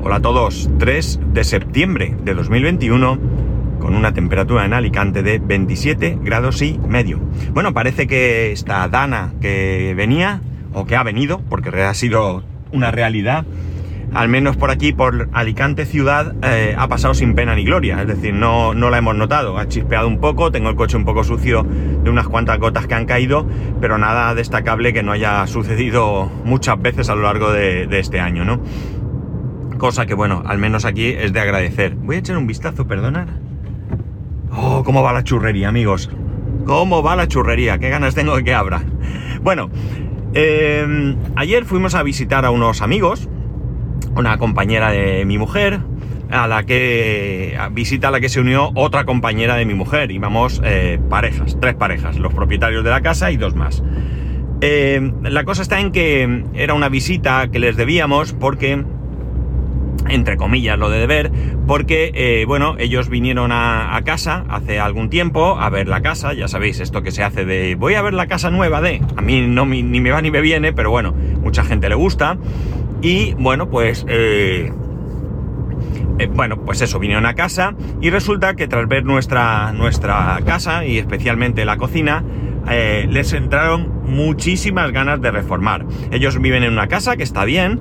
Hola a todos, 3 de septiembre de 2021 con una temperatura en Alicante de 27 grados y medio. Bueno, parece que esta Dana que venía, o que ha venido, porque ha sido una realidad, al menos por aquí, por Alicante ciudad, eh, ha pasado sin pena ni gloria. Es decir, no, no la hemos notado. Ha chispeado un poco, tengo el coche un poco sucio de unas cuantas gotas que han caído, pero nada destacable que no haya sucedido muchas veces a lo largo de, de este año, ¿no? Cosa que, bueno, al menos aquí es de agradecer. Voy a echar un vistazo, perdonad. Oh, cómo va la churrería, amigos. ¿Cómo va la churrería? ¿Qué ganas tengo de que abra? Bueno, eh, ayer fuimos a visitar a unos amigos, una compañera de mi mujer, a la que visita a la que se unió otra compañera de mi mujer. Íbamos eh, parejas, tres parejas, los propietarios de la casa y dos más. Eh, la cosa está en que era una visita que les debíamos porque entre comillas lo de deber, porque, eh, bueno, ellos vinieron a, casa hace algún tiempo a ver la casa, ya sabéis esto que se hace de voy a ver la casa nueva de, a mí no ni me va ni me viene, pero bueno, mucha gente le gusta, y bueno, pues... Eh, eh, bueno, pues eso, vinieron a casa. Y resulta que tras ver nuestra, nuestra casa y especialmente la cocina, les entraron muchísimas ganas de reformar. Ellos viven en una casa que está bien,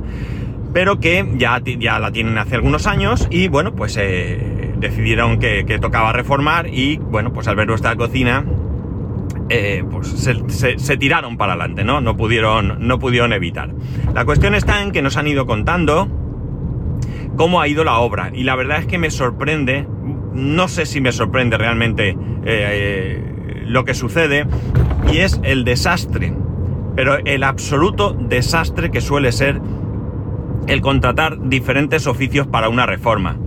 pero que ya, ya la tienen hace algunos años y bueno, pues eh, decidieron que, tocaba reformar y bueno, pues al ver nuestra cocina, eh, pues se, tiraron para adelante, ¿no? No pudieron, no pudieron evitar. La cuestión está en que nos han ido contando cómo ha ido la obra y la verdad es que me sorprende, no sé si me sorprende realmente eh, lo que sucede y es el desastre, pero el absoluto desastre que suele ser el contratar diferentes oficios para una reforma.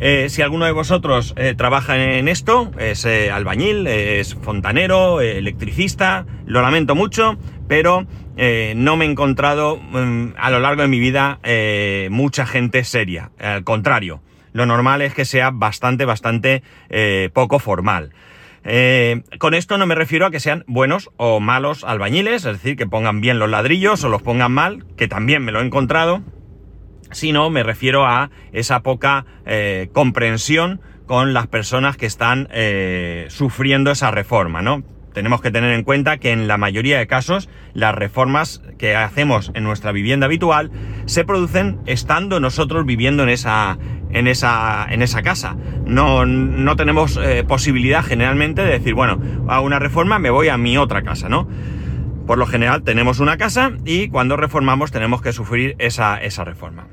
Eh, si alguno de vosotros eh, trabaja en esto, es eh, albañil, es fontanero, electricista, lo lamento mucho, pero no me he encontrado mm, a lo largo de mi vida mucha gente seria. Al contrario, lo normal es que sea bastante, bastante poco formal. con esto no me refiero a que sean buenos o malos albañiles, es decir, que pongan bien los ladrillos o los pongan mal, que también me lo he encontrado, sino me refiero a esa poca eh, comprensión con las personas que están eh, sufriendo esa reforma, ¿no? Tenemos que tener en cuenta que en la mayoría de casos las reformas que hacemos en nuestra vivienda habitual se producen estando nosotros viviendo en esa, en esa, en esa casa. No, no tenemos eh, posibilidad generalmente de decir, bueno, a una reforma me voy a mi otra casa, ¿no? Por lo general tenemos una casa y cuando reformamos tenemos que sufrir esa, esa reforma.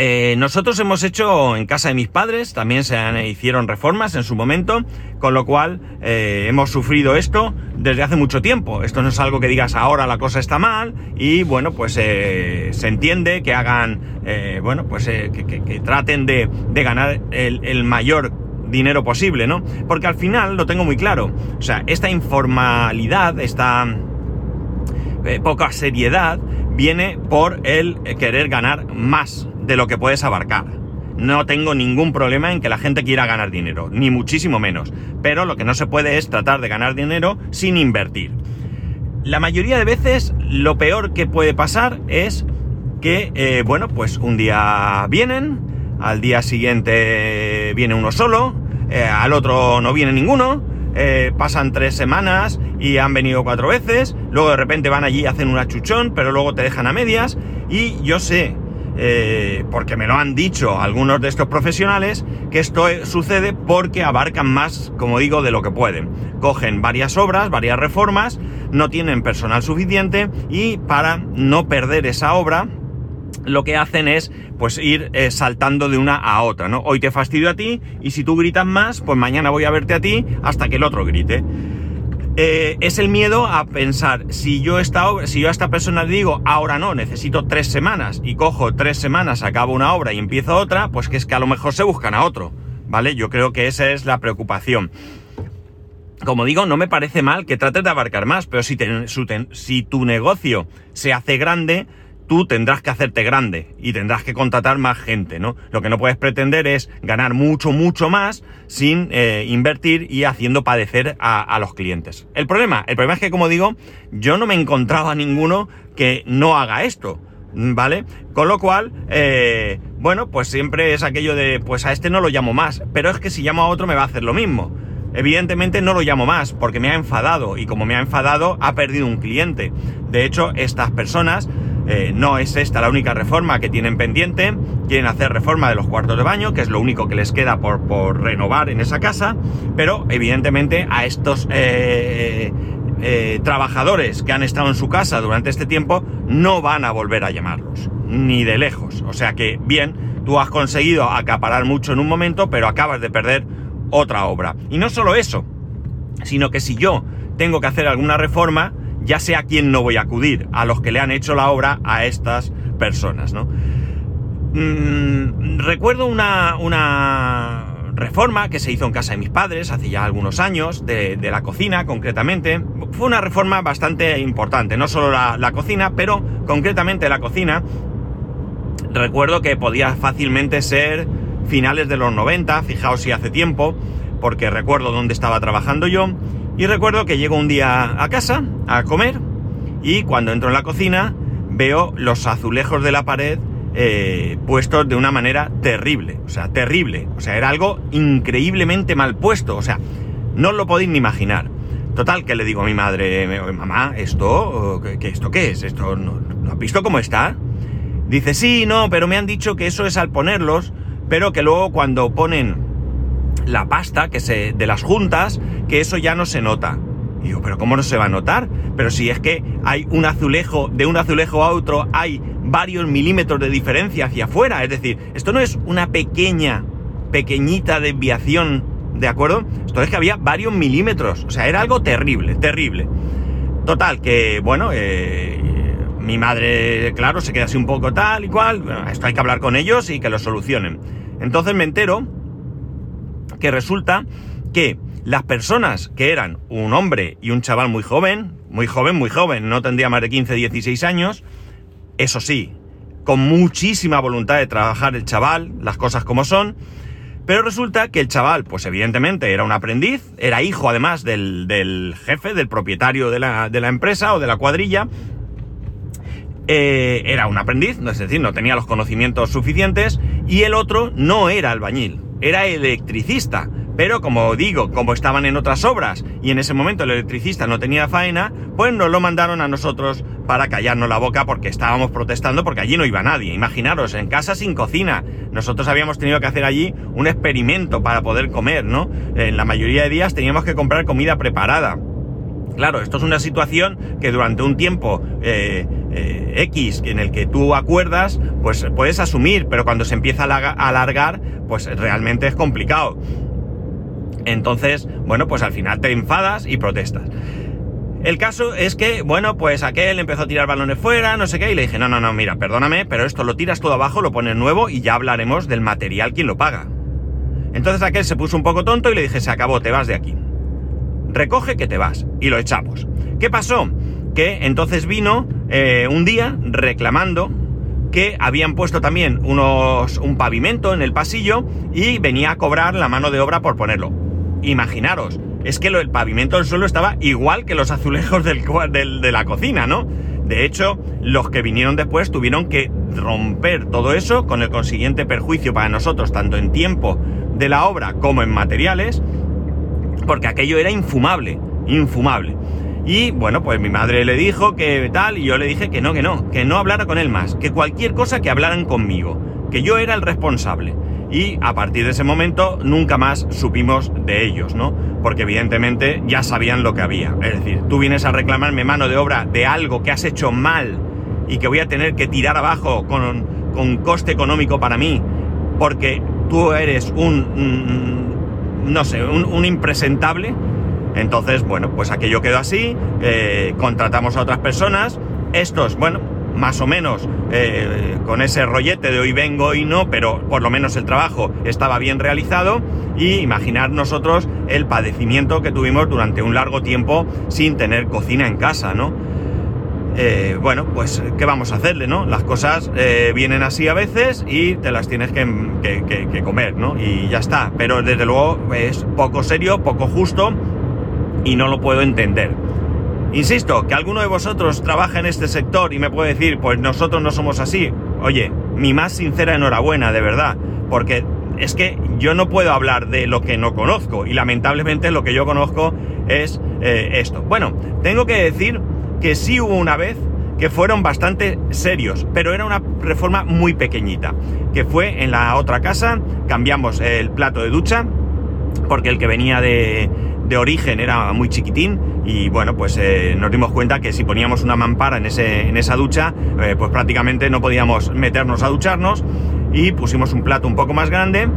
Eh, nosotros hemos hecho en casa de mis padres, también se hicieron reformas en su momento, con lo cual eh, hemos sufrido esto desde hace mucho tiempo. Esto no es algo que digas ahora la cosa está mal y bueno, pues eh, se entiende que hagan, eh, bueno, pues eh, que, traten de, ganar el, mayor dinero posible, ¿no? Porque al final lo tengo muy claro. O sea, esta informalidad, esta poca seriedad, viene por el querer ganar más de lo que puedes abarcar. No tengo ningún problema en que la gente quiera ganar dinero, ni muchísimo menos. Pero lo que no se puede es tratar de ganar dinero sin invertir. La mayoría de veces lo peor que puede pasar es que, eh, bueno, pues un día vienen, al día siguiente viene uno solo, eh, al otro no viene ninguno, eh, pasan tres semanas y han venido cuatro veces, luego de repente van allí y hacen una chuchón, pero luego te dejan a medias, y yo sé eh, porque me lo han dicho algunos de estos profesionales, que esto sucede porque abarcan más, como digo, de lo que pueden. Cogen varias obras, varias reformas, no tienen personal suficiente y para no perder esa obra, lo que hacen es pues ir eh, saltando de una a otra, ¿no? Hoy te fastidio a ti y si tú gritas más, pues mañana voy a verte a ti hasta que el otro grite eh, es el miedo a pensar, si yo, esta obra, si yo a esta persona le digo, ahora no, necesito tres semanas, y cojo tres semanas, acabo una obra y empiezo otra, pues que es que a lo mejor se buscan a otro, ¿vale? Yo creo que esa es la preocupación. Como digo, no me parece mal que trates de abarcar más, pero si, si tu negocio se hace grande, tú tendrás que hacerte grande y tendrás que contratar más gente, ¿no? Lo que no puedes pretender es ganar mucho, mucho más sin eh, invertir y haciendo padecer a, los clientes. El problema, el problema es que, como digo, yo no me encontraba ninguno que no haga esto, ¿vale? Con lo cual, eh, bueno, pues siempre es aquello de, pues a este no lo llamo más, pero es que si llamo a otro me va a hacer lo mismo. Evidentemente no lo llamo más porque me ha enfadado y como me ha enfadado ha perdido un cliente. De hecho, estas personas, eh, no es esta la única reforma que tienen pendiente, quieren hacer reforma de los cuartos de baño, que es lo único que les queda por, renovar en esa casa, pero evidentemente a estos eh, eh, trabajadores que han estado en su casa durante este tiempo no van a volver a llamarlos, ni de lejos. O sea que, bien, tú has conseguido acaparar mucho en un momento, pero acabas de perder otra obra. Y no solo eso, sino que si yo tengo que hacer alguna reforma, ya sé a quién no voy a acudir, a los que le han hecho la obra a estas personas, ¿no? Mm, recuerdo una, una reforma que se hizo en casa de mis padres hace ya algunos años, de, la cocina concretamente. Fue una reforma bastante importante, no solo la, la cocina, pero concretamente la cocina. Recuerdo que podía fácilmente ser finales de los 90, fijaos si hace tiempo, porque recuerdo dónde estaba trabajando yo, y recuerdo que llego un día a casa a comer, y cuando entro en la cocina veo los azulejos de la pared eh, puestos de una manera terrible, o sea, terrible, o sea, era algo increíblemente mal puesto, o sea, no lo podéis ni imaginar. Total, que le digo a mi madre, mamá, ¿esto qué, esto qué es? ¿Esto no, ¿no has visto cómo está? Dice, sí, no, pero me han dicho que eso es al ponerlos, pero que luego cuando ponen la pasta que se, de las juntas, que eso ya no se nota. Y digo, pero ¿cómo no se va a notar? Pero si es que hay un azulejo, de un azulejo a otro hay varios milímetros de diferencia hacia afuera. Es decir, esto no es una pequeña, pequeñita desviación, ¿de acuerdo? Esto es que había varios milímetros. O sea, era algo terrible, terrible. Total, que bueno, eh, mi madre, claro, se queda así un poco tal y cual. esto hay que hablar con ellos y que lo solucionen. Entonces me entero que resulta que las personas que eran un hombre y un chaval muy joven, muy joven, muy joven, no tendría más de 15, 16 años, eso sí, con muchísima voluntad de trabajar el chaval, las cosas como son, pero resulta que el chaval, pues evidentemente era un aprendiz, era hijo además del, jefe, del propietario de la, de la empresa o de la cuadrilla, eh, era un aprendiz, es decir, no tenía los conocimientos suficientes, y el otro no era albañil, era electricista. Pero como digo, como estaban en otras obras y en ese momento el electricista no tenía faena, pues nos lo mandaron a nosotros para callarnos la boca porque estábamos protestando porque allí no iba nadie. Imaginaros, en casa sin cocina. Nosotros habíamos tenido que hacer allí un experimento para poder comer, ¿no? En la mayoría de días teníamos que comprar comida preparada. Claro, esto es una situación que durante un tiempo eh, eh, X en el que tú acuerdas, pues puedes asumir, pero cuando se empieza a alargar, pues realmente es complicado. Entonces, bueno, pues al final te enfadas y protestas. El caso es que, bueno, pues aquel empezó a tirar balones fuera, no sé qué, y le dije, no, no, no, mira, perdóname, pero esto lo tiras todo abajo, lo pones nuevo y ya hablaremos del material quien lo paga. Entonces aquel se puso un poco tonto y le dije, se acabó, te vas de aquí recoge que te vas. Y lo echamos. ¿Qué pasó? Que entonces vino eh, un día reclamando que habían puesto también unos, un pavimento en el pasillo y venía a cobrar la mano de obra por ponerlo. Imaginaros, es que lo, el pavimento del suelo estaba igual que los azulejos del, de la cocina, ¿no? De hecho, los que vinieron después tuvieron que romper todo eso con el consiguiente perjuicio para nosotros, tanto en tiempo de la obra como en materiales, porque aquello era infumable, infumable. Y bueno, pues mi madre le dijo que tal, y yo le dije que no, que no, que no hablara con él más, que cualquier cosa que hablaran conmigo, que yo era el responsable. Y a partir de ese momento nunca más supimos de ellos, ¿no? Porque evidentemente ya sabían lo que había. Es decir, tú vienes a reclamarme mano de obra de algo que has hecho mal y que voy a tener que tirar abajo con, con coste económico para mí, porque tú eres un no sé, un, impresentable. Entonces, bueno, pues aquello quedó así, eh, contratamos a otras personas, estos, bueno, más o menos eh, con ese rollete de hoy vengo y no, pero por lo menos el trabajo estaba bien realizado y imaginar nosotros el padecimiento que tuvimos durante un largo tiempo sin tener cocina en casa, ¿no? Eh, bueno, pues ¿qué vamos a hacerle, no? Las cosas vienen así a veces y te las tienes que, comer, ¿no? Y ya está. Pero desde luego es poco serio, poco justo y no lo puedo entender. Insisto, que alguno de vosotros trabaja en este sector y me puede decir, pues nosotros no somos así. Oye, mi más sincera enhorabuena, de verdad, porque es que yo no puedo hablar de lo que no conozco y lamentablemente lo que yo conozco es eh, esto. Bueno, tengo que decir que sí hubo una vez que fueron bastante serios, pero era una reforma muy pequeñita, que fue en la otra casa, cambiamos el plato de ducha, porque el que venía de, de origen era muy chiquitín y bueno, pues eh, nos dimos cuenta que si poníamos una mampara en, ese, en esa ducha, eh, pues prácticamente no podíamos meternos a ducharnos y pusimos un plato un poco más grande.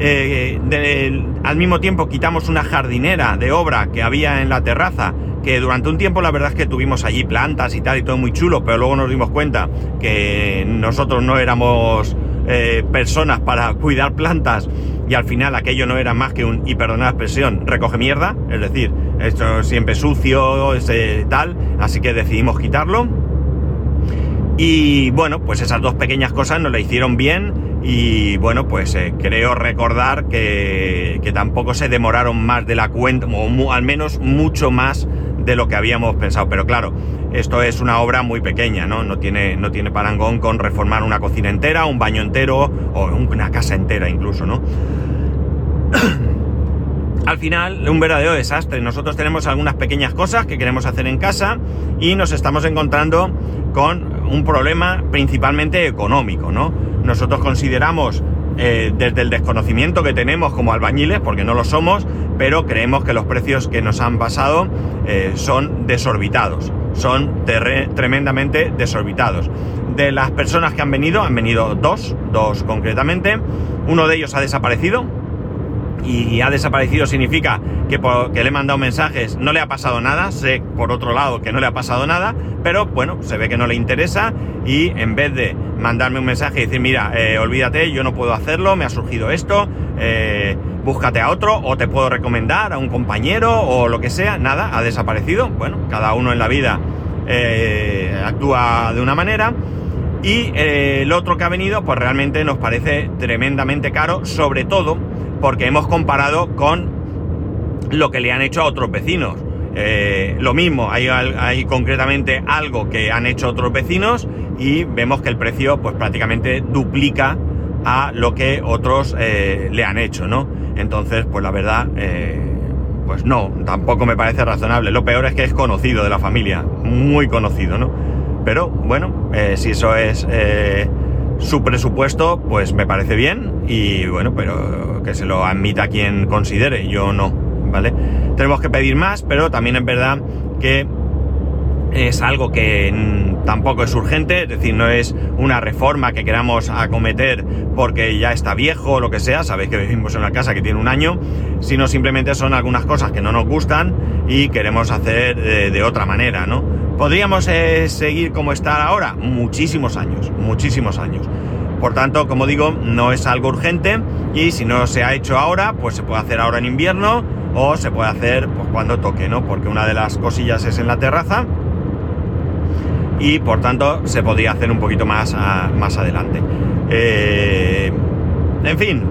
Eh, al mismo tiempo quitamos una jardinera de obra que había en la terraza, que durante un tiempo la verdad es que tuvimos allí plantas y tal y todo muy chulo, pero luego nos dimos cuenta que nosotros no éramos personas para cuidar plantas y al final aquello no era más que un, y perdonad la expresión, recoge mierda, es decir, esto siempre sucio, ese, tal, así que decidimos quitarlo. Y bueno, pues esas dos pequeñas cosas nos la hicieron bien y bueno, pues eh, creo recordar que, que, tampoco se demoraron más de la cuenta, o al menos mucho más de lo que habíamos pensado. Pero claro, esto es una obra muy pequeña, ¿no? No tiene, no tiene parangón con reformar una cocina entera, un baño entero o una casa entera incluso, ¿no? Al final, un verdadero desastre. Nosotros tenemos algunas pequeñas cosas que queremos hacer en casa y nos estamos encontrando con un problema principalmente económico, ¿no? Nosotros consideramos eh, desde el desconocimiento que tenemos como albañiles, porque no lo somos, pero creemos que los precios que nos han pasado eh, son desorbitados, son tremendamente desorbitados. De las personas que han venido, han venido dos, dos concretamente, uno de ellos ha desaparecido, y ha desaparecido significa que, que, le he mandado mensajes, no le ha pasado nada, sé por otro lado que no le ha pasado nada, pero bueno, se ve que no le interesa y en vez de mandarme un mensaje y decir, mira, eh, olvídate, yo no puedo hacerlo, me ha surgido esto, eh, búscate a otro o te puedo recomendar a un compañero o lo que sea, nada, ha desaparecido, bueno, cada uno en la vida eh, actúa de una manera. Y el otro que ha venido, pues realmente nos parece tremendamente caro, sobre todo porque hemos comparado con lo que le han hecho a otros vecinos. Eh, lo mismo, hay, hay, concretamente algo que han hecho otros vecinos y vemos que el precio pues prácticamente duplica a lo que otros eh, le han hecho, ¿no? Entonces, pues la verdad, eh, pues no, tampoco me parece razonable. Lo peor es que es conocido de la familia, muy conocido, ¿no? Pero bueno, si eso es su presupuesto, pues me parece bien y bueno, pero que se lo admita quien considere, yo no, ¿vale? Tenemos que pedir más, pero también es verdad que es algo que tampoco es urgente, es decir, no es una reforma que queramos acometer porque ya está viejo o lo que sea, sabéis que vivimos en una casa que tiene un año, sino simplemente son algunas cosas que no nos gustan y queremos hacer eh, de otra manera, ¿no? ¿Podríamos eh, seguir como está ahora? Muchísimos años, muchísimos años. Por tanto, como digo, no es algo urgente y si no se ha hecho ahora, pues se puede hacer ahora en invierno o se puede hacer pues, cuando toque, ¿no? Porque una de las cosillas es en la terraza y por tanto se podría hacer un poquito más, más adelante. Eh, en fin,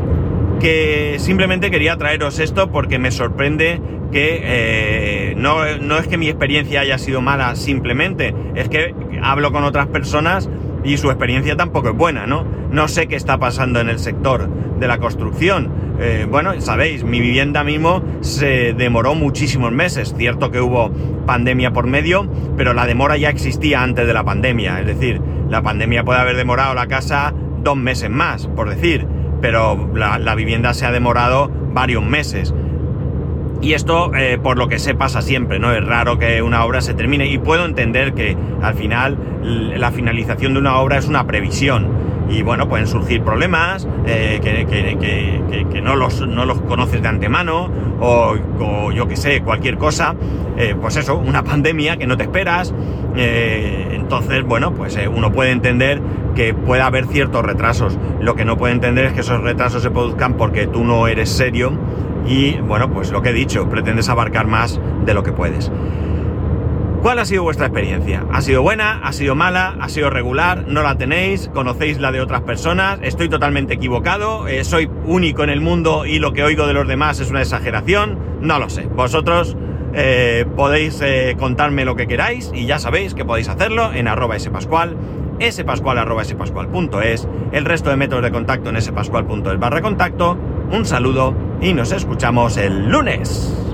que simplemente quería traeros esto porque me sorprende que eh, no, es que mi experiencia haya sido mala simplemente, es que hablo con otras personas y su experiencia tampoco es buena, ¿no? No sé qué está pasando en el sector de la construcción. Eh, bueno, sabéis, mi vivienda mismo se demoró muchísimos meses. Cierto que hubo pandemia por medio, pero la demora ya existía antes de la pandemia. Es decir, la pandemia puede haber demorado la casa dos meses más, por decir, pero la vivienda se ha demorado varios meses. Y esto, eh, por lo que sé, pasa siempre, ¿no? Es raro que una obra se termine y puedo entender que al final la finalización de una obra es una previsión. Y bueno, pueden surgir problemas eh, que, no, los, no los conoces de antemano o, yo que sé, cualquier cosa. Eh, pues eso, una pandemia que no te esperas. entonces, bueno, pues uno puede entender que pueda haber ciertos retrasos. Lo que no puede entender es que esos retrasos se produzcan porque tú no eres serio y bueno, pues lo que he dicho, pretendes abarcar más de lo que puedes. ¿Cuál ha sido vuestra experiencia? ¿Ha sido buena? ¿Ha sido mala? ¿Ha sido regular? ¿No la tenéis? ¿Conocéis la de otras personas? ¿Estoy totalmente equivocado? Eh, ¿Soy único en el mundo y lo que oigo de los demás es una exageración? No lo sé. Vosotros eh, podéis eh, contarme lo que queráis y ya sabéis que podéis hacerlo en arroba spascual spascual.es, el resto de métodos de contacto en spascual.es barra contacto. Un saludo y nos escuchamos el lunes.